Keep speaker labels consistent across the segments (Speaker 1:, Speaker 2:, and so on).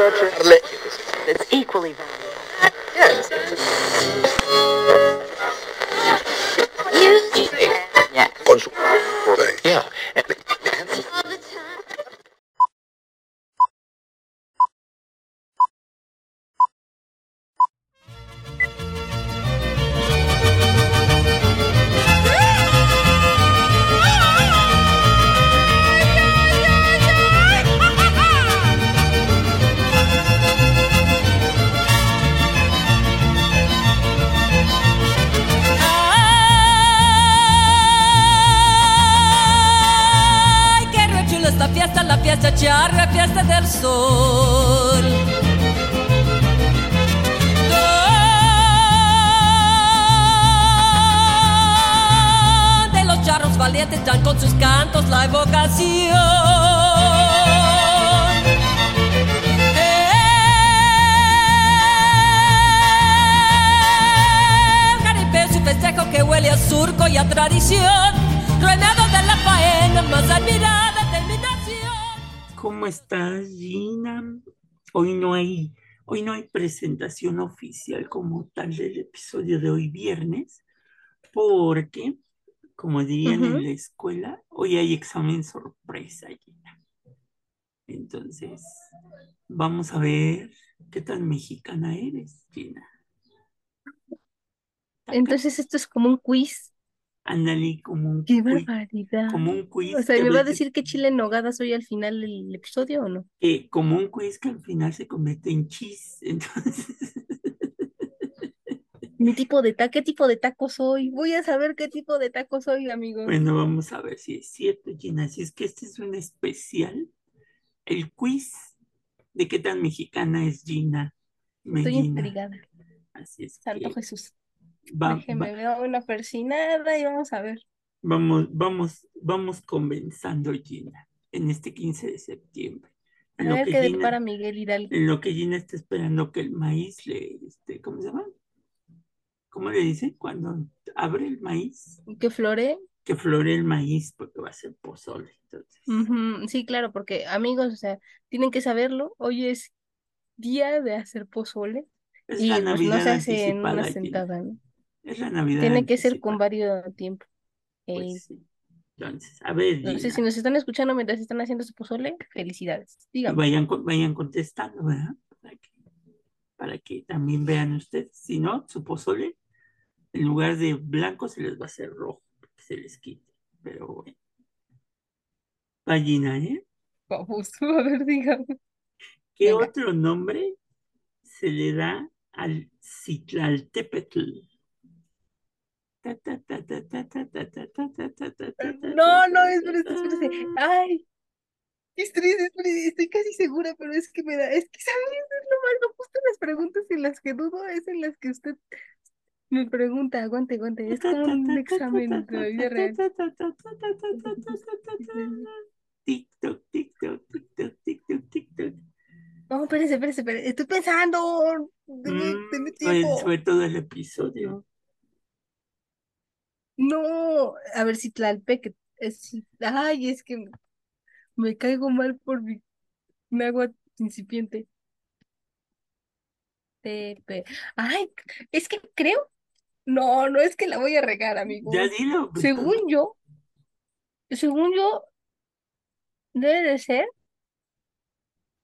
Speaker 1: It's equally valuable. Yes.
Speaker 2: Huele a surco y a tradición, ruedeado de la faena más admirada de mi nación.
Speaker 3: ¿Cómo estás, Gina? Hoy no hay, hoy no hay presentación oficial como tal del episodio de hoy viernes, porque, como dirían en la escuela, hoy hay examen sorpresa, Gina. Entonces, vamos a ver qué tan mexicana eres, Gina.
Speaker 4: Entonces esto es como un quiz.
Speaker 3: Ándale, como un
Speaker 4: ¡Qué
Speaker 3: quiz,
Speaker 4: barbaridad!
Speaker 3: como un quiz
Speaker 4: O sea, ¿me va a decir qué chile en nogada soy al final del episodio o no?
Speaker 3: que como un quiz que al final se convierte en chis. Entonces,
Speaker 4: Mi tipo de ta ¿qué tipo de taco soy? Voy a saber qué tipo de taco soy, amigos.
Speaker 3: bueno, vamos a ver si es cierto, Gina. Así es que este es un especial, el quiz de qué tan mexicana es Gina
Speaker 4: Estoy intrigada.
Speaker 3: Así es
Speaker 4: Santo
Speaker 3: que
Speaker 4: Jesús.
Speaker 3: Va-
Speaker 4: Déjeme
Speaker 3: va-
Speaker 4: ver una persinada y vamos a ver.
Speaker 3: vamos, vamos, vamos comenzando, Gina, en este 15 de septiembre.
Speaker 4: A
Speaker 3: En
Speaker 4: ver qué depara Miguel Hidalgo.
Speaker 3: en lo que Gina está esperando que el maíz le, este, ¿cómo se llama? ¿Cómo le dice? Cuando abre el maíz,
Speaker 4: ¿Que flore?
Speaker 3: que flore el maíz porque va a ser pozole. Entonces,
Speaker 4: Sí, claro, porque amigos, o sea, tienen que saberlo. Hoy es día de hacer pozole
Speaker 3: es
Speaker 4: y
Speaker 3: la
Speaker 4: pues no se hace en una sentada, ¿no?
Speaker 3: Es la Navidad
Speaker 4: Tiene que ser con varios tiempo. Eh,
Speaker 3: Pues sí. Entonces, a ver,
Speaker 4: no sé si nos están escuchando mientras están haciendo su pozole, felicidades.
Speaker 3: vayan, vayan contestando, ¿verdad? Para que, para que también vean ustedes. Si no, su pozole, en lugar de blanco, se les va a hacer rojo, que se les quite. Pero bueno. Va, Gina, ¿eh?
Speaker 4: Vamos, a ver, dígame.
Speaker 3: ¿Qué
Speaker 4: Venga.
Speaker 3: otro nombre se le da al Citlaltépetl?
Speaker 4: No, no,
Speaker 3: ta,
Speaker 4: espérese.
Speaker 3: ta.
Speaker 4: Ay, espérese, estoy casi segura, pero es que me da, es que sabes, es lo malo, justo las preguntas en las que dudo es en las que usted me pregunta, aguante, aguante, es como un examen de la vida real.
Speaker 3: TikTok, TikTok, TikTok, TikTok, TikTok.
Speaker 4: No, espérese, espérese, espérese, estoy pensando, deme,
Speaker 3: Mm, todo el episodio.
Speaker 4: No, a ver si Tlalpec, es, ay, es que me caigo mal por mi, mi agua incipiente. Tepe. Ay, es que creo, no, no es que la voy a regar, amigo.
Speaker 3: Ya dilo.
Speaker 4: Según yo, según yo, debe de ser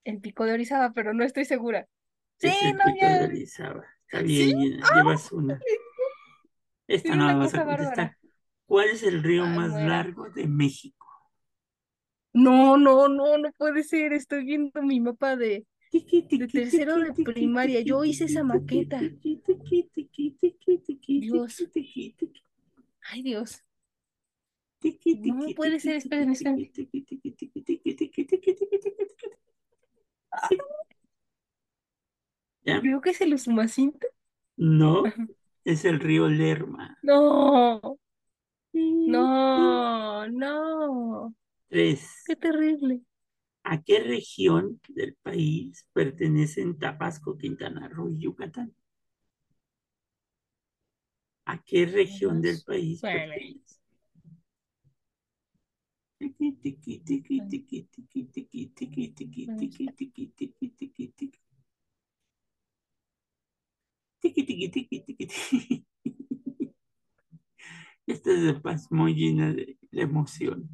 Speaker 4: el pico de Orizaba, pero no estoy segura. Sí,
Speaker 3: es el
Speaker 4: no,
Speaker 3: pico de
Speaker 4: ya.
Speaker 3: Orizaba. Está
Speaker 4: ¿Sí?
Speaker 3: bien, llevas una. Esta no la vas a
Speaker 4: cosa bárbara.
Speaker 3: contestar. ¿Cuál es el río
Speaker 4: Ay,
Speaker 3: más largo de México?
Speaker 4: No, no, no, no puede ser. Estoy viendo mi mapa de, de tercero de primaria. Yo hice esa maqueta. Dios. Ay, Dios. No puede ser, esperen, esperen.
Speaker 3: ¿Ya?
Speaker 4: Creo que es el Usumacinta.
Speaker 3: No, es el río Lerma.
Speaker 4: No, no, no.
Speaker 3: Tres.
Speaker 4: Qué terrible.
Speaker 3: ¿A qué región del país pertenecen Tabasco, Quintana Roo y Yucatán? ¿A qué región del país
Speaker 4: Bueno.
Speaker 3: pertenece? Tiqui, tiqui, tiqui, tiqui, tiqui, tiqui, tiqui, tiqui, tiqui, tiqui, tiqui, tiqui, tiqui, Tiqui, tiqui, tiqui, tiqui, tiqui. Esta es de paz muy llena de la emoción.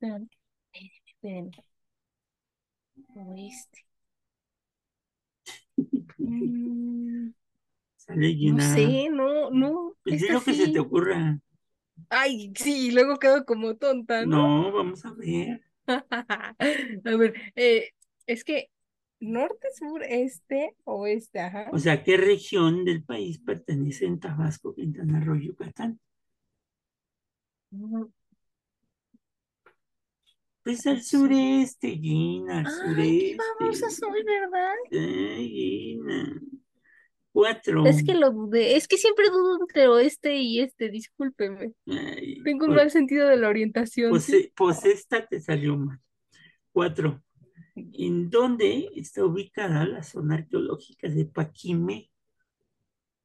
Speaker 4: Espérame, espérame, espérame. Oeste. Mm,
Speaker 3: Sale
Speaker 4: no
Speaker 3: llena.
Speaker 4: sé, no, no.
Speaker 3: Pues di
Speaker 4: esta
Speaker 3: lo que se te ocurra.
Speaker 4: Ay, sí, luego quedo como tonta, ¿no?
Speaker 3: No, vamos a ver.
Speaker 4: A ver, eh, es que norte, sur, este, oeste, ajá.
Speaker 3: O sea, ¿qué región del país pertenece en Tabasco, Quintana Roo, Yucatán?
Speaker 4: Mm,
Speaker 3: Pues al
Speaker 4: Al sur.
Speaker 3: sureste, Gina, al
Speaker 4: Ay, qué babosa
Speaker 3: sureste.
Speaker 4: soy, ¿verdad?
Speaker 3: Ay, Gina. Cuatro.
Speaker 4: Es que lo dudé, es que siempre dudo entre oeste y este, discúlpeme.
Speaker 3: Ay,
Speaker 4: Tengo un
Speaker 3: pues,
Speaker 4: mal sentido de la orientación,
Speaker 3: pues,
Speaker 4: ¿sí?
Speaker 3: eh, pues esta te salió mal. Cuatro. ¿En dónde está ubicada la zona arqueológica de Paquimé?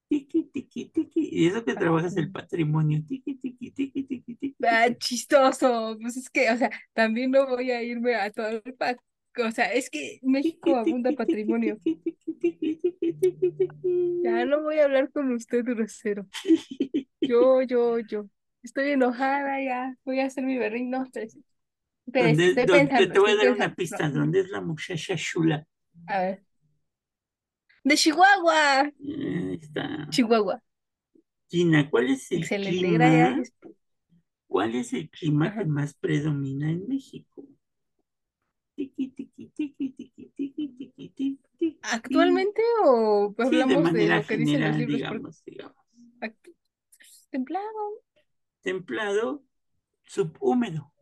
Speaker 3: Tiqui, tiqui, tiqui. Y eso que trabajas el patrimonio. Tiqui, tiqui, tiqui, tiqui, tiqui.
Speaker 4: Ah, chistoso, pues es que, o sea, también no voy a irme a todo el pa- o sea, es que México abunda patrimonio. Ya no voy a hablar con usted, grosero. Yo, yo, yo. Estoy enojada ya. Voy a hacer mi berrinche. No, espérese. Espérese,
Speaker 3: ¿Dónde-
Speaker 4: estoy pensando,
Speaker 3: te voy a dar una
Speaker 4: pensando.
Speaker 3: pista.
Speaker 4: No,
Speaker 3: ¿Dónde es la muchacha chula?
Speaker 4: a ver. De Chihuahua.
Speaker 3: Ahí está.
Speaker 4: Chihuahua.
Speaker 3: Gina, ¿cuál es el
Speaker 4: Excelente,
Speaker 3: clima?
Speaker 4: gracias.
Speaker 3: ¿Cuál es el clima
Speaker 4: Ajá.
Speaker 3: que más predomina en México? Tiqui, tiqui, tiqui.
Speaker 4: ¿Actualmente o
Speaker 3: Sí, de
Speaker 4: hablamos de
Speaker 3: manera
Speaker 4: lo que dicen los
Speaker 3: general,
Speaker 4: libros?
Speaker 3: Digamos, digamos.
Speaker 4: act- templado.
Speaker 3: Templado, subhúmedo.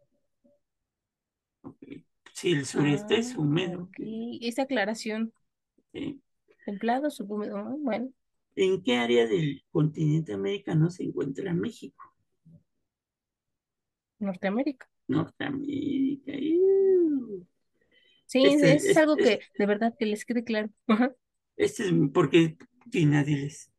Speaker 3: Si el sureste es
Speaker 4: Ah,
Speaker 3: húmedo.
Speaker 4: Esa aclaración.
Speaker 3: ¿sí?
Speaker 4: Templado, subhúmedo. Bueno,
Speaker 3: ¿En qué área del continente americano se encuentra México?
Speaker 4: Norteamérica.
Speaker 3: Norteamérica. ¡iu!
Speaker 4: Sí,
Speaker 3: Este,
Speaker 4: es, algo que de verdad que les quede claro.
Speaker 3: Este es porque, Gina, diles.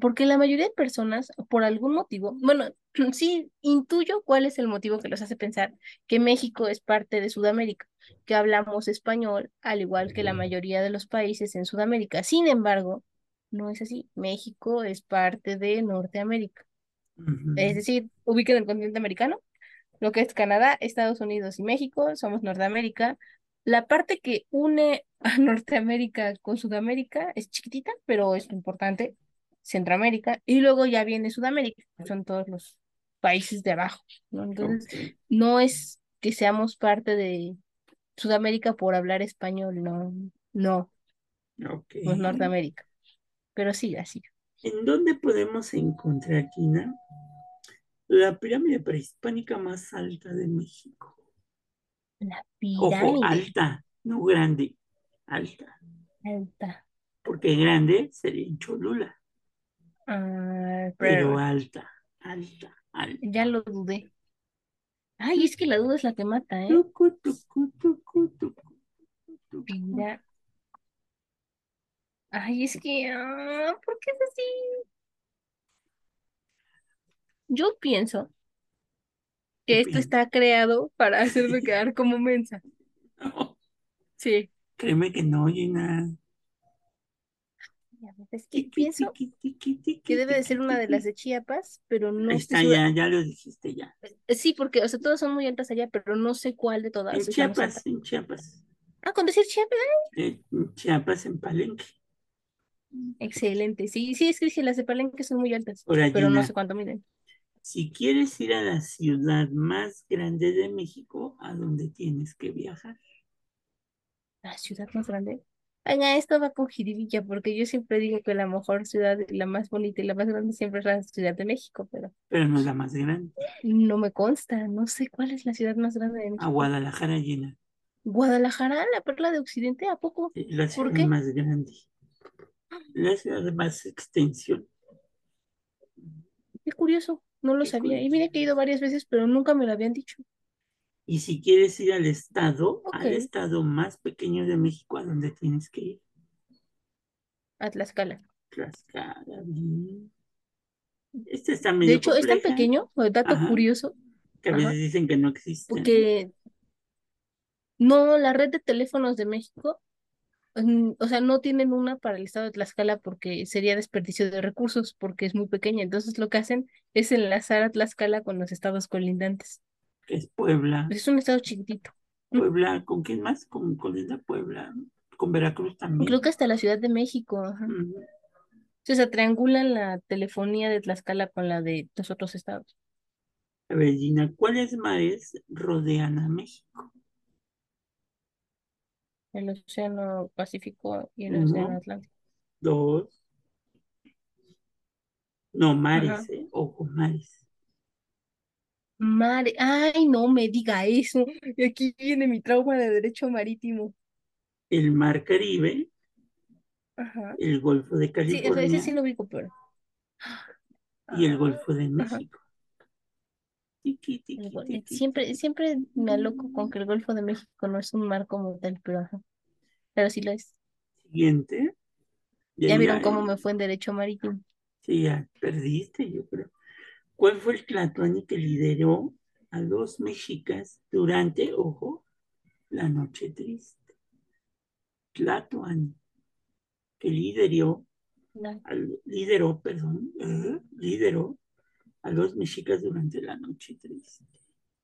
Speaker 4: Porque la mayoría de personas, por algún motivo, bueno, sí intuyo cuál es el motivo que los hace pensar que México es parte de Sudamérica, que hablamos español, al igual que la mayoría de los países en Sudamérica. Sin embargo, no es así. México es parte de Norteamérica.
Speaker 3: Ujú.
Speaker 4: Es decir, ubican el continente americano, lo que es Canadá, Estados Unidos y México, somos Norteamérica. La parte que une a Norteamérica con Sudamérica es chiquitita, pero es importante, Centroamérica, y luego ya viene Sudamérica, que son todos los países de abajo, ¿no? Entonces, no es que seamos parte de Sudamérica por hablar español, no, no,
Speaker 3: ok.
Speaker 4: no es Norteamérica, pero sí, así.
Speaker 3: ¿En dónde podemos encontrar, Gina, la pirámide prehispánica más alta de México?
Speaker 4: La
Speaker 3: Ojo,
Speaker 4: pirámide
Speaker 3: alta, no grande, alta.
Speaker 4: alta.
Speaker 3: Porque grande sería en Cholula,
Speaker 4: Ah,
Speaker 3: pero
Speaker 4: pero
Speaker 3: alta, alta, alta.
Speaker 4: ya lo dudé. Ay, es que la duda es la que mata, ¿eh?
Speaker 3: Tucu, tucu, tucu, tucu, tucu.
Speaker 4: Mira. Ay, es que, ah, ¿por qué es así? Yo pienso que
Speaker 3: ¿Qué
Speaker 4: esto está creado para hacerme quedar como mensa.
Speaker 3: No,
Speaker 4: Sí.
Speaker 3: créeme que no, Gina.
Speaker 4: Es que
Speaker 3: Tiqui,
Speaker 4: pienso
Speaker 3: tiqui, tiqui, tiqui,
Speaker 4: que debe de ser una de las de Chiapas, pero no
Speaker 3: está, ya, ya lo dijiste ya.
Speaker 4: Eh, Sí, porque, o sea, todas son muy altas allá, pero no sé cuál de todas
Speaker 3: En. Chiapas, en Chiapas.
Speaker 4: Ah, con decir Chiapas.
Speaker 3: En Chiapas, en Palenque.
Speaker 4: Excelente. Sí, sí, es que dije, las de Palenque son muy altas,
Speaker 3: Ahora,
Speaker 4: pero no sé cuánto miden.
Speaker 3: si quieres ir a la ciudad más grande de México, ¿a dónde tienes que viajar?
Speaker 4: La ciudad más grande. Oiga, esto va con jiribilla, porque yo siempre digo que la mejor ciudad, y la más bonita y la más grande siempre es la Ciudad de México, pero
Speaker 3: Pero no es la más grande.
Speaker 4: no me consta, no sé cuál es la ciudad más grande de
Speaker 3: A
Speaker 4: México.
Speaker 3: Guadalajara, Gina.
Speaker 4: Guadalajara, la perla de Occidente, ¿a poco?
Speaker 3: La
Speaker 4: ¿Por
Speaker 3: ciudad
Speaker 4: qué?
Speaker 3: más grande. La ciudad de más extensión.
Speaker 4: Qué curioso, no lo
Speaker 3: Qué
Speaker 4: sabía. Y mira que he ido varias veces, pero nunca me lo habían dicho.
Speaker 3: Y si quieres ir al estado, al estado más pequeño de México, ¿a dónde tienes que ir?
Speaker 4: a Tlaxcala.
Speaker 3: Tlaxcala, bien. Esta está
Speaker 4: De
Speaker 3: medio
Speaker 4: hecho, es tan pequeño, dato
Speaker 3: Ajá.
Speaker 4: curioso,
Speaker 3: Que a veces dicen que no existe,
Speaker 4: porque no, la red de teléfonos de México mm, o sea, no tienen una para el estado de Tlaxcala porque sería desperdicio de recursos, porque es muy pequeña. Entonces lo que hacen es enlazar a Tlaxcala con los estados colindantes.
Speaker 3: Que es Puebla.
Speaker 4: Es un estado chiquitito.
Speaker 3: Puebla, ¿con quién más? Con Colinda Puebla, con Veracruz también.
Speaker 4: Creo que hasta la Ciudad de México. ajá. O sea, triangulan la telefonía de Tlaxcala con la de los otros estados.
Speaker 3: A ver, Gina, ¿cuáles mares rodean a México?
Speaker 4: El Océano Pacífico y el. Océano Atlántico.
Speaker 3: Dos. No, mares,
Speaker 4: Ajá.
Speaker 3: ¿eh? Ojo, mares.
Speaker 4: Mare, ay, no me diga eso. Y Aquí viene mi trauma de derecho marítimo.
Speaker 3: El mar Caribe,
Speaker 4: Ajá.
Speaker 3: el Golfo de
Speaker 4: Sí, ese
Speaker 3: California
Speaker 4: sí lo ubico, pero.
Speaker 3: y el
Speaker 4: Ah,
Speaker 3: Golfo de
Speaker 4: ajá.
Speaker 3: México. Tiqui,
Speaker 4: El
Speaker 3: tiqui,
Speaker 4: Gol-
Speaker 3: tiqui,
Speaker 4: Siempre, siempre me aloco con que el Golfo de México no es un mar como tal, pero ajá. Pero sí lo es.
Speaker 3: Siguiente. Ya,
Speaker 4: Ya vieron
Speaker 3: ya,
Speaker 4: cómo me fue en derecho marítimo.
Speaker 3: sí, ya perdiste, yo creo. ¿Cuál fue el tlatoani que lideró a los mexicas durante, ojo, la noche triste? Tlatoani, que lideró,
Speaker 4: no.
Speaker 3: al, lideró, perdón, eh, lideró a los mexicas durante la noche triste.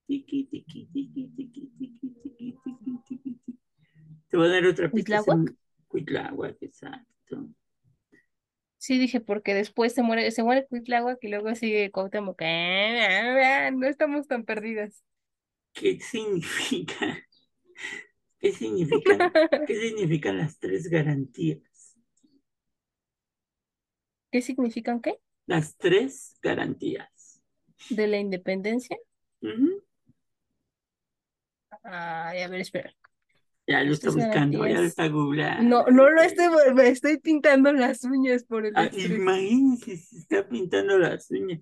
Speaker 3: Tiki, tiki, tiki, tiki, tiki, tiki, tiki, tiki, tiki. Te voy a dar otra pista.
Speaker 4: Cuitláhuac.
Speaker 3: Cuitláhuac, exacto.
Speaker 4: Sí, dije, porque después se muere, se muere Cuitláhuac y luego sigue Cuauhtémoc. Ah, No estamos tan perdidas.
Speaker 3: ¿Qué significa? ¿Qué significan? ¿Qué significan las tres garantías?
Speaker 4: ¿Qué significan qué?
Speaker 3: Las tres garantías.
Speaker 4: ¿De la independencia?
Speaker 3: Ujú.
Speaker 4: Ay, a ver, espera.
Speaker 3: Ya lo está buscando, ya lo está googlando.
Speaker 4: No, no lo estoy, me estoy pintando las uñas por el
Speaker 3: Ah, imagínense, se está pintando las uñas.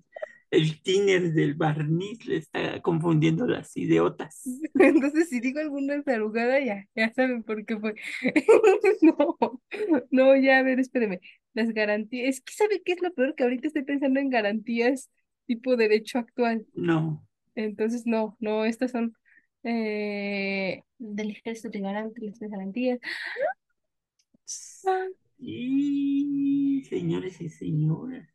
Speaker 3: El tiner del barniz le está confundiendo las idiotas.
Speaker 4: Entonces, si digo alguna tarugada, ya, ya saben por qué fue. No, no, ya, a ver, espéreme. Las garantías, es que ¿sabe qué es lo peor? Que ahorita estoy pensando en garantías tipo derecho actual.
Speaker 3: No,
Speaker 4: Entonces, no, no, estas son eh, del ejército de garante, las tres garantías.
Speaker 3: Y señores y señoras,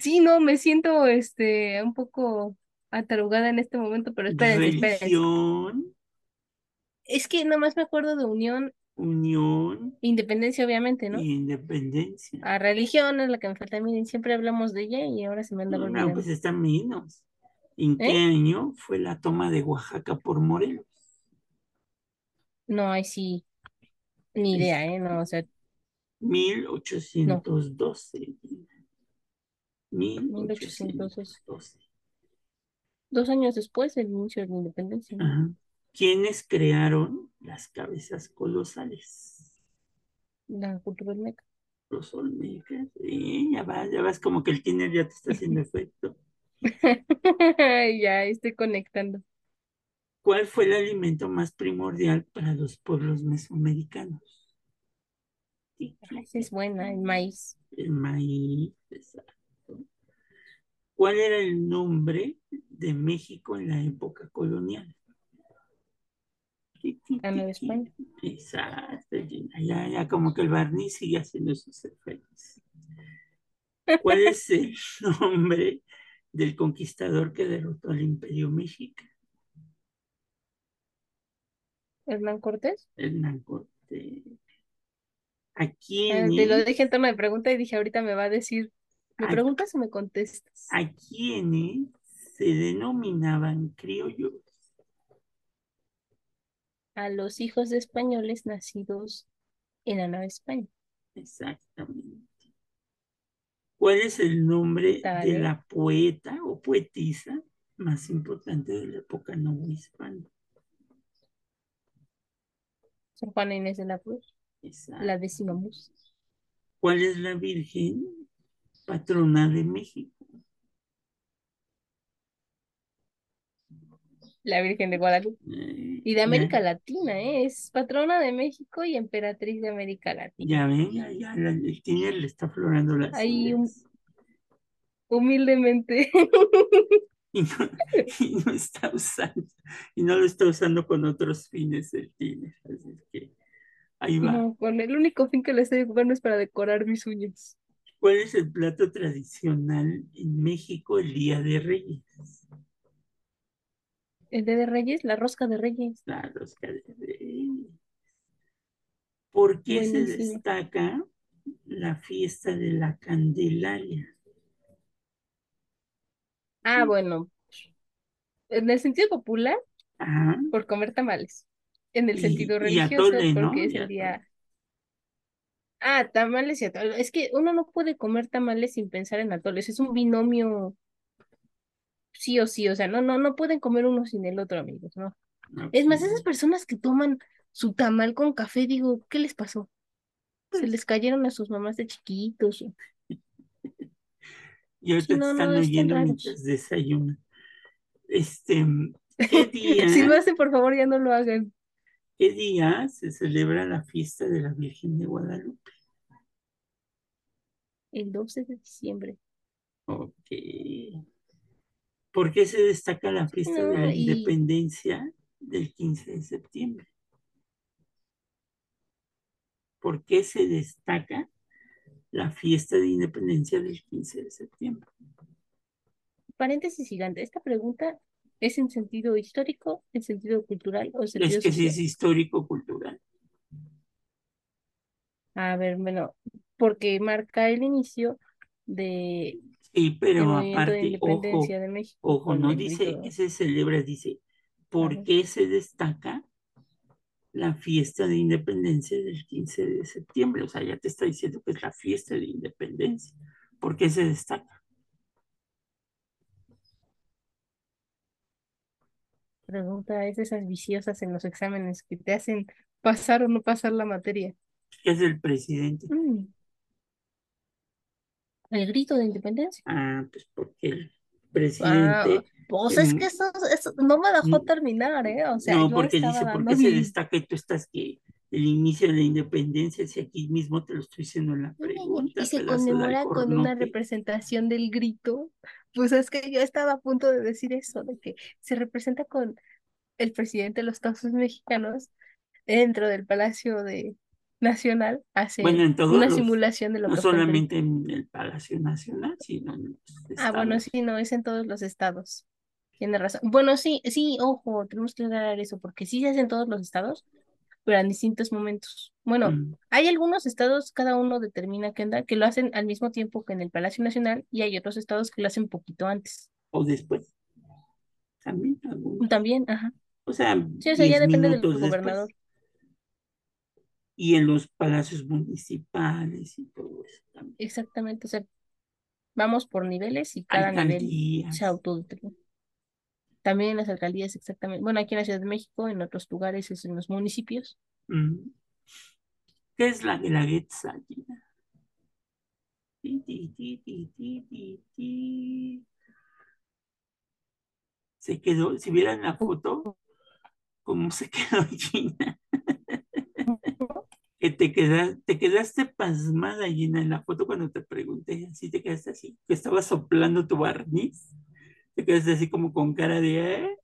Speaker 4: Sí, no, me siento este un poco atarugada en este momento, pero espérense, espérense.
Speaker 3: religión,
Speaker 4: Es que nomás me acuerdo de unión,
Speaker 3: unión
Speaker 4: independencia, obviamente, ¿no?
Speaker 3: independencia.
Speaker 4: A religión es la que me falta. Miren, siempre hablamos de ella y ahora se me anda
Speaker 3: No, no, pues está menos. ¿En qué
Speaker 4: ¿Eh?
Speaker 3: año fue la toma de Oaxaca por Morelos?
Speaker 4: No, ahí sí, ni idea, ¿eh? No, o sea,
Speaker 3: 1812.
Speaker 4: 1812.
Speaker 3: 1812.
Speaker 4: dos años después del inicio de la independencia. ¿no?
Speaker 3: Ajá. ¿Quiénes crearon las cabezas colosales?
Speaker 4: La cultura olmeca.
Speaker 3: Los olmecas. Sí, ya vas, ya vas como que el tiner ya te está haciendo efecto.
Speaker 4: Ya estoy conectando.
Speaker 3: ¿Cuál fue el alimento más primordial para los pueblos mesoamericanos?
Speaker 4: Esa es buena, el maíz.
Speaker 3: El maíz, exacto. ¿Cuál era el nombre de México en la época colonial?
Speaker 4: La Nueva España.
Speaker 3: Exacto. Ya, ya como que el barniz sigue haciendo sus efectos. ¿Cuál es el nombre del conquistador que derrotó al Imperio Mexica?
Speaker 4: Hernán Cortés.
Speaker 3: Hernán Cortés. ¿A
Speaker 4: Ah,
Speaker 3: quién
Speaker 4: Te lo
Speaker 3: es?
Speaker 4: dije en tono de pregunta y dije, ahorita me va a decir, ¿me
Speaker 3: ¿A,
Speaker 4: preguntas o me contestas?
Speaker 3: a quiénes se denominaban criollos?
Speaker 4: A los hijos de españoles nacidos en la Nueva España.
Speaker 3: Exactamente. ¿Cuál es el nombre de la poeta o poetisa más importante de la época novohispana?
Speaker 4: San Juana Inés de la Cruz,
Speaker 3: Exacto.
Speaker 4: la décima musa.
Speaker 3: ¿Cuál es la Virgen patrona de México?
Speaker 4: La Virgen de Guadalupe.
Speaker 3: Eh,
Speaker 4: Y de
Speaker 3: ya,
Speaker 4: América Latina, ¿eh? Es patrona de México y emperatriz de América Latina.
Speaker 3: ya ven, ya, ya, la- el tiner le está aflorando las
Speaker 4: Ahí humildemente.
Speaker 3: Y no, y no está usando, y no lo está usando con otros fines el tiner. Así es que Ahí va.
Speaker 4: No, con el único fin que le estoy ocupando es para decorar mis uñas.
Speaker 3: ¿Cuál es el plato tradicional en México el Día de Reyes?
Speaker 4: El Día de Reyes, la rosca de Reyes.
Speaker 3: La rosca de Reyes. ¿Por qué se destaca la fiesta de la Candelaria?
Speaker 4: Ah, bueno. En el sentido popular,
Speaker 3: Ajá.
Speaker 4: por comer tamales. En el
Speaker 3: Y-
Speaker 4: sentido religioso,
Speaker 3: atole, ¿no?
Speaker 4: porque es el día. Ah, tamales y atole. Es que uno no puede comer tamales sin pensar en atoles. Es un binomio sí o sí. O sea, no, no, no pueden comer uno sin el otro, amigos, ¿no? Es más, esas personas que toman su tamal con café, digo, ¿qué les pasó? Se les cayeron a sus mamás de chiquitos.
Speaker 3: y ahorita
Speaker 4: no,
Speaker 3: están
Speaker 4: no,
Speaker 3: oyendo mientras desayunan. Este, ¿qué día,
Speaker 4: Si lo hacen, por favor, ya no lo hagan.
Speaker 3: qué día se celebra la fiesta de la Virgen de Guadalupe?
Speaker 4: El 12 de diciembre.
Speaker 3: Ok. ¿Por qué se destaca la fiesta de la
Speaker 4: y
Speaker 3: independencia del 15 de septiembre? ¿Por qué se destaca la fiesta de independencia del 15 de septiembre?
Speaker 4: paréntesis gigante. Esta pregunta es en sentido histórico, en sentido cultural o en
Speaker 3: Es que sí es
Speaker 4: social.
Speaker 3: histórico-cultural.
Speaker 4: A ver, bueno, porque marca el inicio de
Speaker 3: Sí, pero aparte, ojo,
Speaker 4: independencia de México
Speaker 3: ojo, no dice que se celebra, dice, ¿por qué se destaca la fiesta de independencia del 15 de septiembre? O sea, ya te está diciendo que es la fiesta de independencia. ¿Por qué se destaca?
Speaker 4: pregunta es de esas viciosas en los exámenes que te hacen pasar o no pasar la materia.
Speaker 3: ¿Qué es el presidente?
Speaker 4: Mm, El grito de independencia.
Speaker 3: Ah, pues porque el
Speaker 4: Ah,
Speaker 3: presidente,
Speaker 4: pues es que eso, eso no me dejó
Speaker 3: n-
Speaker 4: terminar, ¿eh? O sea,
Speaker 3: no, porque dice, ¿por qué se destaca y tú estás que el inicio de la independencia, si aquí mismo te lo estoy diciendo en la
Speaker 4: Y
Speaker 3: pregunta,
Speaker 4: se
Speaker 3: pedazo de
Speaker 4: conmemora con una representación del grito. Pues es que yo estaba a punto de decir eso, de que se representa con el presidente de los Estados mexicanos dentro del Palacio de Nacional,
Speaker 3: Bueno,
Speaker 4: hace
Speaker 3: en todos
Speaker 4: una
Speaker 3: los,
Speaker 4: simulación de lo
Speaker 3: no
Speaker 4: que
Speaker 3: solamente en el Palacio Nacional, sino en los
Speaker 4: Ah, bueno, sí, no, es en todos los estados. Tiene razón. Bueno, sí, sí, ojo, tenemos que aclarar eso, porque sí se hace en todos los estados, pero en distintos momentos. Bueno,
Speaker 3: Mm,
Speaker 4: hay algunos estados, cada uno determina qué onda, que lo hacen al mismo tiempo que en el Palacio Nacional, y hay otros estados que lo hacen poquito antes.
Speaker 3: o después, también algunos.
Speaker 4: También, ajá.
Speaker 3: O sea,
Speaker 4: Sí, o sea, ya
Speaker 3: 10
Speaker 4: depende del gobernador.
Speaker 3: Y en los palacios municipales y todo eso también.
Speaker 4: Exactamente, o sea, vamos por niveles y cada nivel se
Speaker 3: Alcaldías.
Speaker 4: autodetermina. También en las alcaldías, exactamente. Bueno, aquí en la Ciudad de México, en otros lugares, es en los municipios.
Speaker 3: ¿Qué es la guelaguetza, ti, ti, ti. Se quedó, si vieran la foto, cómo se quedó Gina. Que te quedaste, te quedaste pasmada, Gina, en la foto cuando te pregunté, así te quedaste así, que estabas soplando tu barniz. Te quedaste así como con cara de, ¿eh?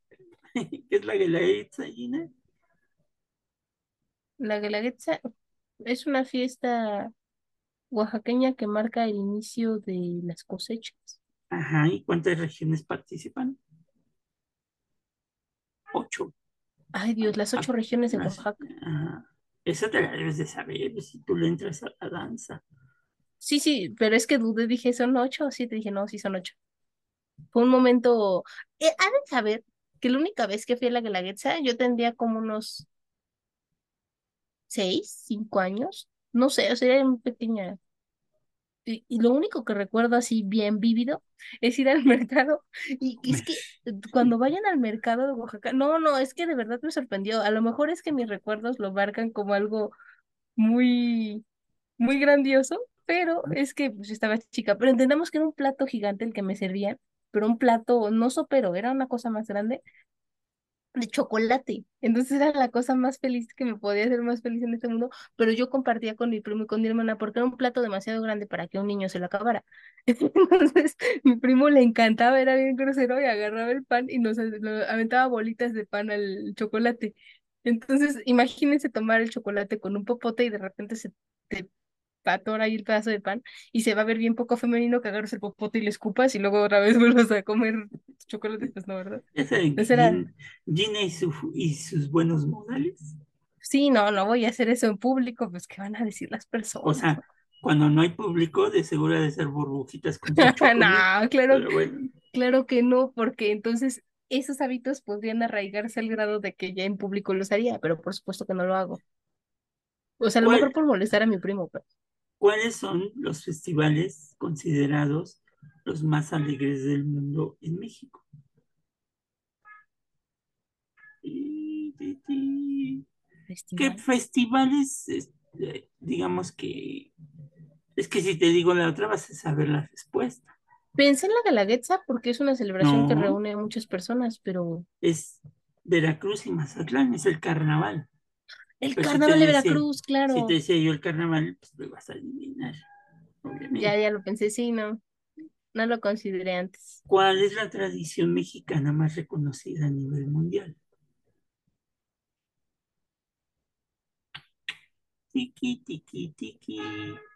Speaker 3: ¿Qué es la guelaguetza, Gina?
Speaker 4: La Guelaguetza es una fiesta oaxaqueña que marca el inicio de las cosechas.
Speaker 3: Ajá, ¿y cuántas regiones participan? Ocho.
Speaker 4: Ay, Dios, las ocho regiones de Oaxaca.
Speaker 3: ajá. Esa te la debes de saber si tú le entras a la danza.
Speaker 4: Sí, sí, pero es que dudé, dije, ¿son ocho o siete? Dije, no, sí son ocho. Fue un momento. Eh, saber que la única vez que fui a la Guelaguetza, yo tendría como unos seis, cinco años. No sé, o sea, era muy pequeña. Y, y lo único que recuerdo así bien vívido es ir al mercado. Y, y es que cuando vayan al mercado de Oaxaca, no, no, es que de verdad me sorprendió. A lo mejor es que mis recuerdos lo marcan como algo muy, muy grandioso, pero es que pues, estaba chica. Pero entendamos que era un plato gigante el que me servían, pero un plato no sopero, era una cosa más grande de chocolate. Entonces era la cosa más feliz que me podía hacer más feliz en este mundo, pero yo compartía con mi primo y con mi hermana porque era un plato demasiado grande para que un niño se lo acabara. Entonces mi primo le encantaba, era bien grosero y agarraba el pan y nos aventaba bolitas de pan al chocolate. Entonces, imagínense tomar el chocolate con un popote y de repente se te atora ahí el pedazo de pan y se va a ver bien poco femenino que agarres el popote y le escupas y luego otra vez vuelvas a comer chocolate, pues no, ¿verdad?
Speaker 3: Gin- Gina y, su- y sus buenos modales.
Speaker 4: Sí, no, no voy a hacer eso en público, pues ¿qué van a decir las personas?
Speaker 3: O sea, cuando no hay público, de seguro ha de ser burbujitas con
Speaker 4: no, claro,
Speaker 3: bueno,
Speaker 4: claro que no, porque entonces esos hábitos podrían arraigarse al grado de que ya en público los haría, pero por supuesto que no lo hago. O sea, a lo
Speaker 3: ¿Cuál-
Speaker 4: mejor por molestar a mi primo, pero
Speaker 3: ¿cuáles son los festivales considerados los más alegres del mundo en México? ¿Qué
Speaker 4: festival.
Speaker 3: festivales, este, digamos que... Es que si te digo la otra vas a saber la respuesta.
Speaker 4: Pensé en la Guelaguetza porque es una celebración que reúne a muchas personas, pero
Speaker 3: Es Veracruz y Mazatlán, es el carnaval.
Speaker 4: El carnaval de Veracruz, claro.
Speaker 3: Si te decía yo el carnaval, pues lo vas a adivinar, obviamente.
Speaker 4: Ya, ya lo pensé, sí, no, no lo consideré antes.
Speaker 3: ¿Cuál es la tradición mexicana más reconocida a nivel mundial? Tiki, tiki, tiki,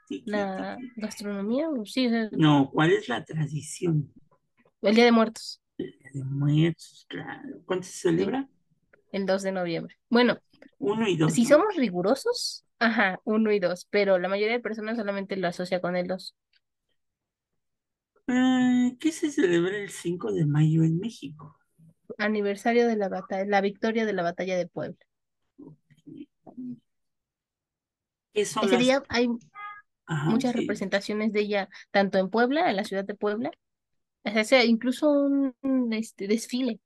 Speaker 3: tiki,
Speaker 4: La
Speaker 3: tiki.
Speaker 4: gastronomía, sí,
Speaker 3: No, ¿cuál es la tradición?
Speaker 4: el Día de Muertos,
Speaker 3: El Día de muertos, claro. ¿Cuánto se celebra?
Speaker 4: el 2 de noviembre. Bueno,
Speaker 3: Uno y dos.
Speaker 4: si somos rigurosos, ajá, uno y dos, pero la mayoría de personas solamente lo asocia con el dos.
Speaker 3: Ah, ¿qué se celebra el 5 de mayo en México?
Speaker 4: Aniversario de la batalla, la victoria de la batalla de Puebla.
Speaker 3: ¿Qué son
Speaker 4: Ese
Speaker 3: las-
Speaker 4: día hay
Speaker 3: Ajá,
Speaker 4: muchas
Speaker 3: sí.
Speaker 4: representaciones de ella, tanto en Puebla, en la ciudad de Puebla, o sea, incluso un un, este, desfile.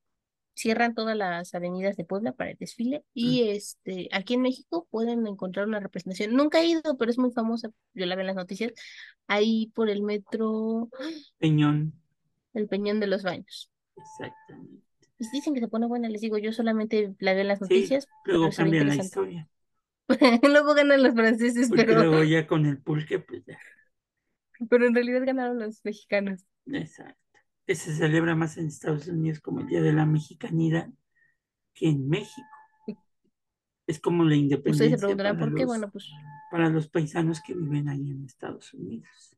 Speaker 4: Cierran todas las avenidas de Puebla para el desfile y este aquí en México pueden encontrar una representación. Nunca he ido, pero es muy famosa. Yo la veo en las noticias. Ahí por el metro
Speaker 3: Peñón,
Speaker 4: El Peñón de los Baños.
Speaker 3: exactamente.
Speaker 4: Y dicen que se pone buena, les digo, yo solamente la veo en las
Speaker 3: Sí,
Speaker 4: noticias,
Speaker 3: luego
Speaker 4: se ve
Speaker 3: cambian la historia.
Speaker 4: Luego ganan los franceses,
Speaker 3: Porque
Speaker 4: pero,
Speaker 3: luego ya con el pulque, pues ya.
Speaker 4: pero en realidad ganaron los mexicanos.
Speaker 3: Exacto. Que se celebra más en Estados Unidos como el Día de la Mexicanidad que en México. Es como la
Speaker 4: Ustedes se
Speaker 3: independencia
Speaker 4: preguntarán
Speaker 3: para
Speaker 4: por qué,
Speaker 3: los,
Speaker 4: bueno, pues
Speaker 3: para los paisanos que viven ahí en Estados Unidos.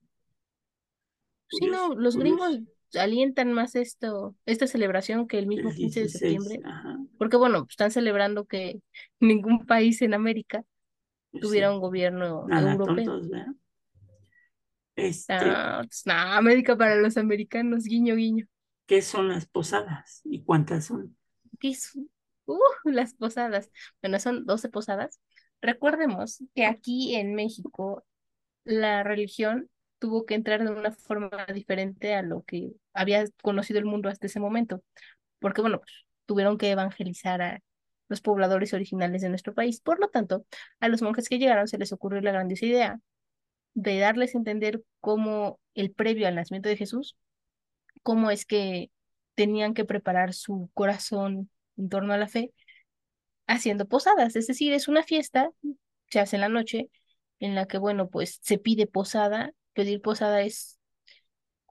Speaker 4: sí, no, los
Speaker 3: curioso.
Speaker 4: gringos alientan más esto, esta celebración que el mismo
Speaker 3: El
Speaker 4: 15 de
Speaker 3: 16,
Speaker 4: septiembre,
Speaker 3: ajá,
Speaker 4: porque bueno, están celebrando que ningún país en América
Speaker 3: pues
Speaker 4: tuviera
Speaker 3: sí.
Speaker 4: un gobierno
Speaker 3: Nada
Speaker 4: europeo.
Speaker 3: Este,
Speaker 4: pues, no, América para los americanos, guiño, guiño.
Speaker 3: ¿qué son las posadas y cuántas son?
Speaker 4: ¿Qué es? Uh, las posadas. Bueno, son 12 posadas. Recordemos que aquí en México la religión tuvo que entrar de una forma diferente a lo que había conocido el mundo hasta ese momento, porque bueno, pues, tuvieron que evangelizar a los pobladores originales de nuestro país. Por lo tanto, a los monjes que llegaron se les ocurrió la grandiosa idea de darles a entender cómo el previo al nacimiento de Jesús, cómo es que tenían que preparar su corazón en torno a la fe, haciendo posadas. Es decir, es una fiesta, se hace en la noche, en la que, bueno, pues se pide posada. Pedir posada es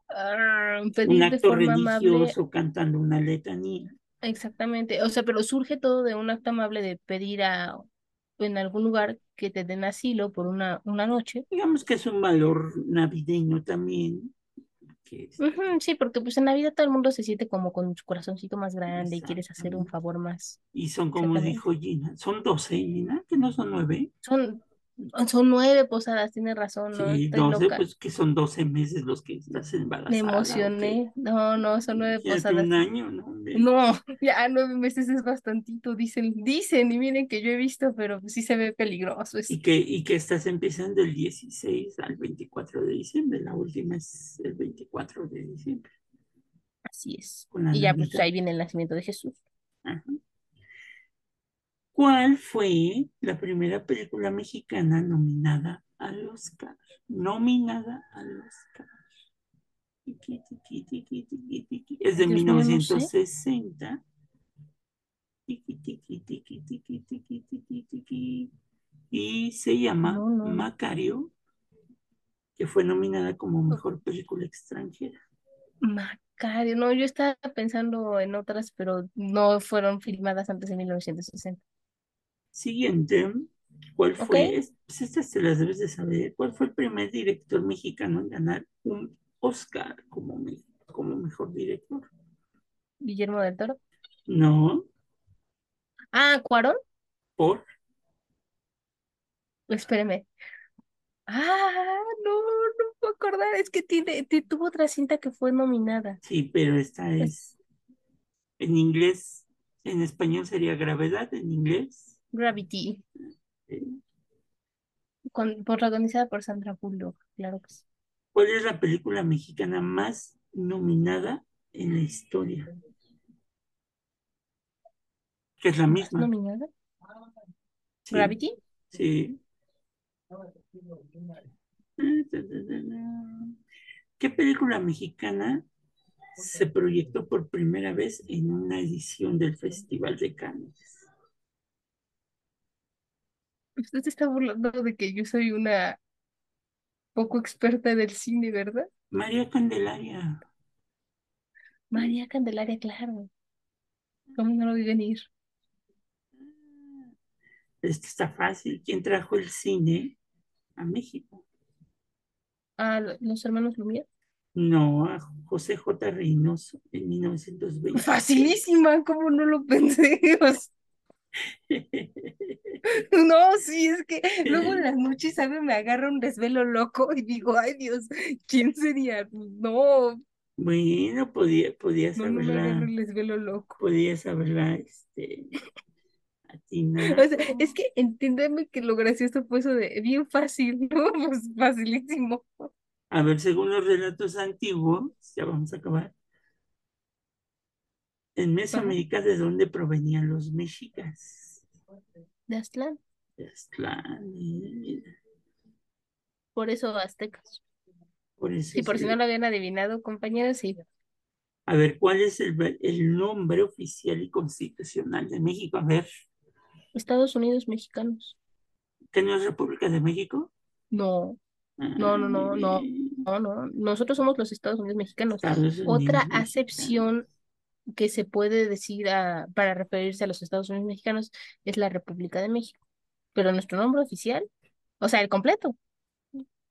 Speaker 4: ah, pedir
Speaker 3: Un
Speaker 4: de
Speaker 3: acto
Speaker 4: forma amable.
Speaker 3: religioso cantando una letanía.
Speaker 4: Exactamente, o sea, pero surge todo de un acto amable de pedir a en algún lugar que te den asilo por una, una noche.
Speaker 3: Digamos que es un valor navideño también. Que este,
Speaker 4: Ujú, sí, porque pues en Navidad todo el mundo se siente como con su corazoncito más grande y quieres hacer un favor más.
Speaker 3: y son como dijo Gina, son 12, Gina, que no son 9.
Speaker 4: Son, son nueve posadas, tienes razón, ¿no?
Speaker 3: Sí,
Speaker 4: Estoy
Speaker 3: 12,
Speaker 4: loca.
Speaker 3: pues que son 12 meses los que estás embarazada.
Speaker 4: Me emocioné. No, no, son nueve
Speaker 3: Imagínate
Speaker 4: posadas.
Speaker 3: un año, ¿no?
Speaker 4: No, ya nueve meses es bastantito, dicen, dicen, y miren que yo he visto, pero sí se ve peligroso. Es,
Speaker 3: Y que, y que estas empiezan del 16 al 24 de diciembre. La última es el 24 de diciembre.
Speaker 4: así es. Y ya pues ahí viene el nacimiento de Jesús.
Speaker 3: Ajá. ¿Cuál fue la primera película mexicana nominada al Oscar? Nominada al Oscar. Es de
Speaker 4: Ay, Dios mío, no sé.
Speaker 3: 1960. Tiqui, tiqui, tiqui, tiqui, tiqui, tiqui, tiqui. Y se llama
Speaker 4: No, no.
Speaker 3: Macario, que fue nominada como mejor película extranjera.
Speaker 4: Macario, no, yo estaba pensando en otras, pero no fueron filmadas antes de 1960.
Speaker 3: Siguiente, ¿cuál fue? es- Pues estas se las debes de saber. ¿Cuál fue el primer director mexicano en ganar un Oscar como, me- como mejor director?
Speaker 4: Guillermo del Toro.
Speaker 3: No,
Speaker 4: Ah, Cuarón.
Speaker 3: por
Speaker 4: Espéreme. Ah, no, no puedo acordar. Es que tiene, ti- tuvo otra cinta que fue nominada.
Speaker 3: sí, pero esta es en inglés, en español sería gravedad, en inglés.
Speaker 4: Gravity,
Speaker 3: eh,
Speaker 4: con, protagonizada por Sandra Bullock, claro que sí.
Speaker 3: ¿Cuál es la película mexicana más nominada en la historia? Que es la
Speaker 4: ¿Más
Speaker 3: misma.
Speaker 4: nominada?
Speaker 3: Sí,
Speaker 4: Gravity.
Speaker 3: sí. ¿Qué película mexicana se proyectó por primera vez en una edición del Festival de Cannes?
Speaker 4: Usted se está burlando de que yo soy una poco experta del cine, ¿verdad?
Speaker 3: María Candelaria.
Speaker 4: María Candelaria, claro. ¿Cómo no lo vi venir?
Speaker 3: Esto está fácil. ¿Quién trajo el cine a México?
Speaker 4: Ah, lo- los hermanos Lumière.
Speaker 3: No, a José J. Reynoso en 1920.
Speaker 4: Facilísima, ¿cómo no lo pensé? O sea, no, sí, es que luego en las noches, ¿sabe? Me agarra un desvelo loco y digo, ay Dios, ¿quién sería? No,
Speaker 3: Bueno, podía, podías
Speaker 4: no, no
Speaker 3: haberla,
Speaker 4: desvelo loco.
Speaker 3: podías haberla, este,
Speaker 4: O sea, es que entiéndeme que lo gracioso fue eso de bien fácil, ¿no? Pues facilísimo.
Speaker 3: A ver, según los relatos antiguos, ya vamos a acabar. En Mesoamérica, ¿de dónde provenían los mexicas?
Speaker 4: De Aztlán,
Speaker 3: De Aztlán, mira,
Speaker 4: por eso aztecas.
Speaker 3: por eso
Speaker 4: Y por si no lo habían adivinado, compañeros, sí.
Speaker 3: A ver, ¿cuál es el, nombre oficial y constitucional de México? A ver,
Speaker 4: Estados Unidos mexicanos.
Speaker 3: ¿qué no es República de México?
Speaker 4: No,
Speaker 3: Ah,
Speaker 4: no, no, no, no, no, no. Nosotros somos los Estados Unidos mexicanos.
Speaker 3: Estados Unidos
Speaker 4: Otra acepción que se puede decir a- para referirse a los Estados Unidos mexicanos es la República de México. Pero nuestro nombre oficial, o sea, el completo,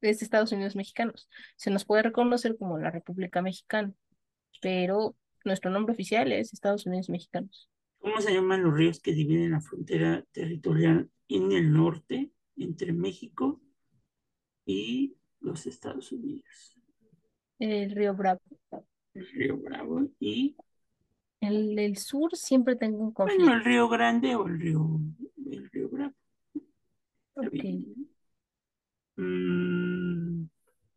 Speaker 4: es Estados Unidos mexicanos. Se nos puede reconocer como la República Mexicana, pero nuestro nombre oficial es Estados Unidos mexicanos.
Speaker 3: ¿Cómo se llaman los ríos que dividen la frontera territorial en el norte entre México y los Estados Unidos?
Speaker 4: El río Bravo.
Speaker 3: El río Bravo y,
Speaker 4: En el sur siempre tengo un
Speaker 3: bueno,
Speaker 4: conflicto.
Speaker 3: el río Grande o el río, el río Bravo. Mm,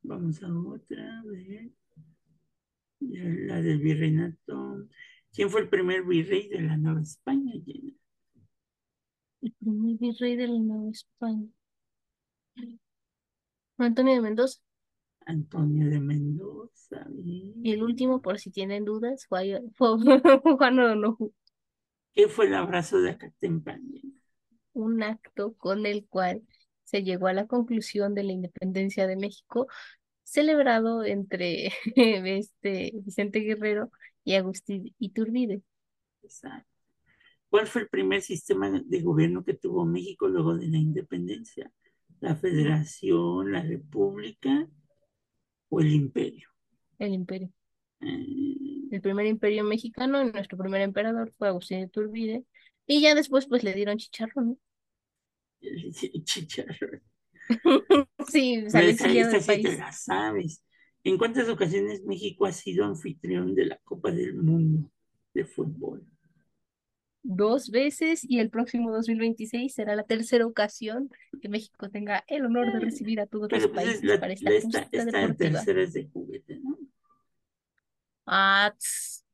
Speaker 3: vamos a otra. Ya La del virreinato. ¿Quién fue el primer virrey de la Nueva España? Jenna?
Speaker 4: El primer virrey de la Nueva España. Antonio de Mendoza.
Speaker 3: Antonio de Mendoza. bien.
Speaker 4: Y el último, por si tienen dudas, fue, fue Juan O'Donoghue.
Speaker 3: ¿Qué fue el abrazo de Acatempan? Jenna?
Speaker 4: Un acto con el cual se llegó a la conclusión de la independencia de México, celebrado entre este Vicente Guerrero y Agustín Iturbide.
Speaker 3: Exacto. ¿Cuál fue el primer sistema de gobierno que tuvo México luego de la independencia? ¿La federación, la república o el imperio?
Speaker 4: El imperio.
Speaker 3: Eh,
Speaker 4: El primer imperio mexicano y nuestro primer emperador fue Agustín Iturbide. Y ya después pues le dieron chicharrón.
Speaker 3: chicharrón.
Speaker 4: Sí,
Speaker 3: esta, te la sabes. ¿En cuántas ocasiones México ha sido anfitrión de la Copa del Mundo de fútbol?
Speaker 4: Dos veces y el próximo 2026 será la tercera ocasión que México tenga el honor de recibir a todos los
Speaker 3: Pero pues es
Speaker 4: países
Speaker 3: la,
Speaker 4: para esta
Speaker 3: esta, esta
Speaker 4: deportiva.
Speaker 3: tercera es de juguete, ¿no?
Speaker 4: Ah, tss,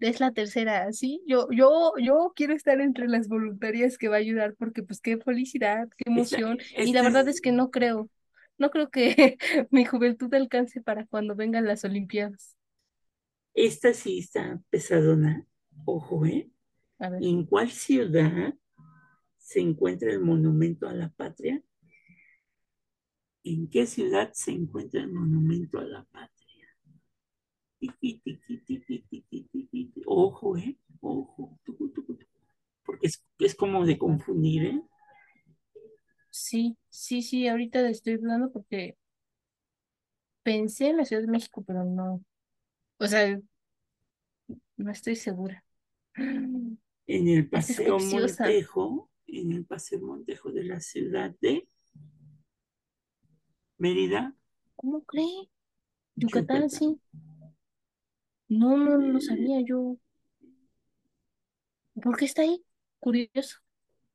Speaker 4: es la tercera, sí. Yo, yo, yo quiero estar entre las voluntarias que va a ayudar porque pues qué felicidad, qué
Speaker 3: Esta,
Speaker 4: emoción. Y la verdad
Speaker 3: es,
Speaker 4: es que no creo, no creo que mi juventud alcance para cuando vengan las Olimpiadas.
Speaker 3: esta sí está pesadona. Ojo, ¿eh? ¿En cuál ciudad se encuentra el monumento a la patria? ¿En qué ciudad se encuentra el monumento a la patria? Ojo, ¿eh? Ojo. Porque es, es como de confundir, ¿eh?
Speaker 4: Sí, sí, sí, ahorita estoy dudando porque pensé en la Ciudad de México, pero no. O sea, no estoy segura.
Speaker 3: En el Paseo. Montejo, en el Paseo Montejo de la ciudad de Mérida,
Speaker 4: ¿Cómo cree? Yucatán,
Speaker 3: Yucatán.
Speaker 4: sí. No, no lo sabía yo. ¿Por qué está ahí? Curioso.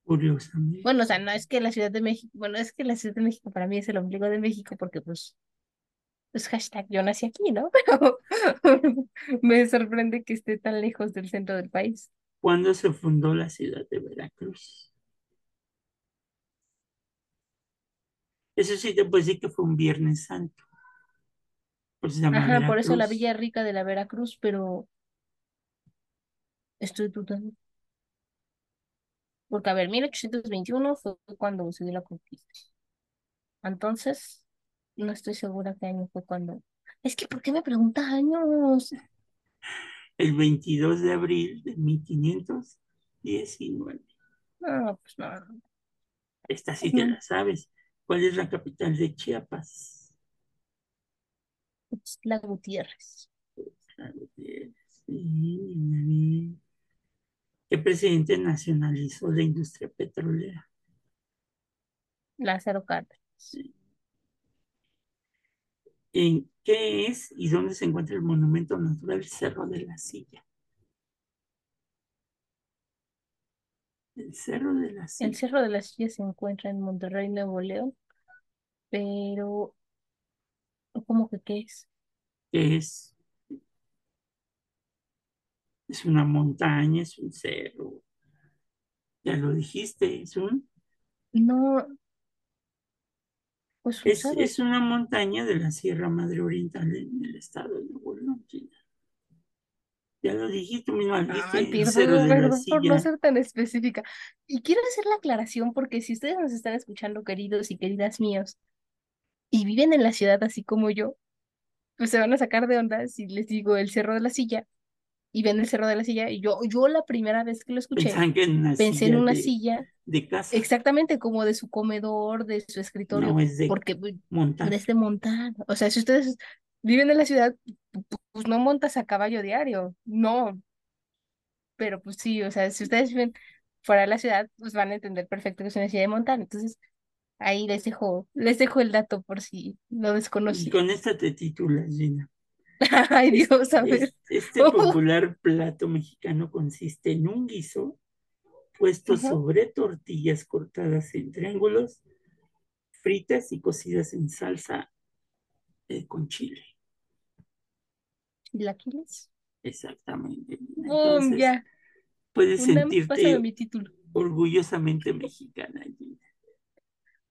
Speaker 3: Curiosamente.
Speaker 4: Bueno, o sea, no es que la Ciudad de México, bueno, es que la Ciudad de México para mí es el ombligo de México porque pues es hashtag yo nací aquí, ¿no? Pero me sorprende que esté tan lejos del centro del país.
Speaker 3: ¿Cuándo se fundó la ciudad de Veracruz? Eso sí te puedo decir que fue un Viernes Santo. Por eso
Speaker 4: Ajá, por eso la. Villa Rica de la Veracruz, pero estoy dudando. Porque, a ver, 1821 fue cuando se dio la conquista. Entonces, no estoy segura qué año fue cuando. Es que, ¿por qué me pregunta años?
Speaker 3: El 22 de abril de 1519.
Speaker 4: No, pues no.
Speaker 3: Esta sí te la sabes. ¿Cuál es la capital de Chiapas?
Speaker 4: Es la Gutiérrez.
Speaker 3: Claro que sí. ¿Qué presidente nacionalizó la industria petrolera?
Speaker 4: Lázaro Cárdenas.
Speaker 3: ¿En qué es y dónde se encuentra el monumento natural Cerro de la Silla? El Cerro de la
Speaker 4: El
Speaker 3: Silla.
Speaker 4: Cerro de la Silla se encuentra en Monterrey, Nuevo León, pero ¿cómo que qué es?
Speaker 3: ¿Qué es? Es una montaña, es un cerro. Ya lo dijiste, es un
Speaker 4: No, pues
Speaker 3: Es, es una montaña de la Sierra Madre Oriental en el estado de Nuevo León, China. Ya lo dijiste, tú dijiste,
Speaker 4: Ay,
Speaker 3: Cerro
Speaker 4: perdón, perdón por no ser tan específica. Y quiero hacer la aclaración porque si ustedes nos están escuchando, queridos y queridas míos, y viven en la ciudad así como yo, pues se van a sacar de onda si les digo el Cerro de la Silla y ven el Cerro de la Silla. Y yo, yo la primera vez que lo escuché,
Speaker 3: en
Speaker 4: pensé en una
Speaker 3: de,
Speaker 4: silla
Speaker 3: de casa.
Speaker 4: exactamente como de su comedor, de su escritorio,
Speaker 3: No es de
Speaker 4: porque pues,
Speaker 3: montar.
Speaker 4: es de montar. O sea, si ustedes viven en la ciudad, pu- pues no montas a caballo diario, no, pero pues sí, o sea, si ustedes viven fuera de la ciudad, pues van a entender perfecto que es una silla de montar. Entonces, ahí les dejo, les dejo el dato por si lo
Speaker 3: Y
Speaker 4: desconocían.
Speaker 3: con esta te titulas, Gina.
Speaker 4: Ay, Dios, a ver.
Speaker 3: es- este popular plato mexicano consiste en un guiso puesto sobre tortillas cortadas en triángulos, fritas y cocidas en salsa eh, con chile.
Speaker 4: ¿Chilaquiles?
Speaker 3: Exactamente.
Speaker 4: ¡Bum!
Speaker 3: Entonces,
Speaker 4: ya.
Speaker 3: puedes
Speaker 4: Una,
Speaker 3: sentirte
Speaker 4: mi título.
Speaker 3: orgullosamente mexicana, Gina.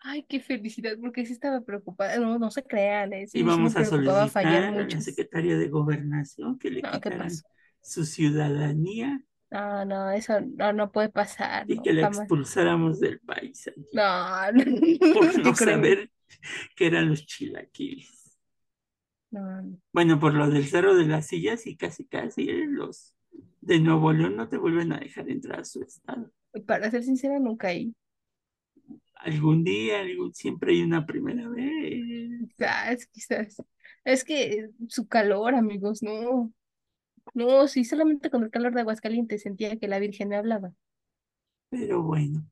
Speaker 4: Ay, qué felicidad, porque sí estaba preocupada. No, no se crean, eh, sí,
Speaker 3: Y
Speaker 4: sí
Speaker 3: vamos a
Speaker 4: fallar
Speaker 3: solicitar a la
Speaker 4: mucho.
Speaker 3: secretaria de Gobernación que le
Speaker 4: No,
Speaker 3: su ciudadanía
Speaker 4: No, no, eso no, no puede pasar,
Speaker 3: y
Speaker 4: no,
Speaker 3: que la expulsáramos del país allí,
Speaker 4: No, no,
Speaker 3: por
Speaker 4: ¿qué
Speaker 3: no saber qué eran los chilaquiles.
Speaker 4: No, no.
Speaker 3: Bueno, por lo del Cerro de las Sillas y casi casi eh, los de Nuevo León no te vuelven a dejar entrar a su estado.
Speaker 4: Para ser sincera, nunca he.
Speaker 3: Algún día, algún- siempre hay una primera vez.
Speaker 4: Quizás, quizás. Es que su calor, amigos, no. No, sí, solamente con el calor de Aguascalientes sentía que la Virgen me hablaba.
Speaker 3: Pero bueno,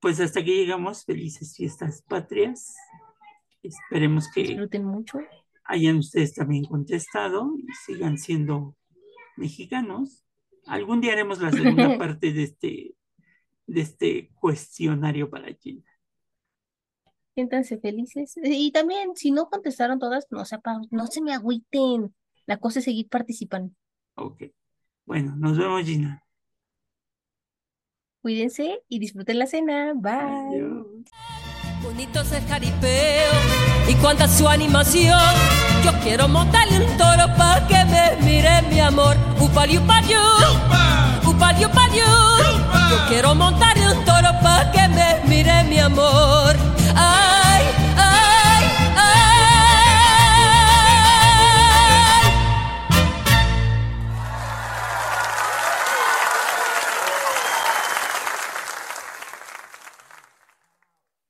Speaker 3: pues hasta aquí llegamos. Felices fiestas patrias. Esperemos que
Speaker 4: Disfruten mucho.
Speaker 3: hayan ustedes también contestado y sigan siendo mexicanos. Algún día haremos la segunda parte de este, de este cuestionario para China.
Speaker 4: Siéntanse felices. Y también, si no contestaron todas, no se, apa- no se me agüiten. La cosa es seguir participando.
Speaker 3: Ok. Bueno, nos vemos, Gina.
Speaker 4: Cuídense y disfruten la cena. Bye.
Speaker 3: Adiós.
Speaker 2: Bonito es el jaripeo y cuánta su animación. Yo quiero montarle un toro pa' que me mire mi amor. Upal upal palio, palio. Yo quiero montar un toro para que me mire mi amor. Ah.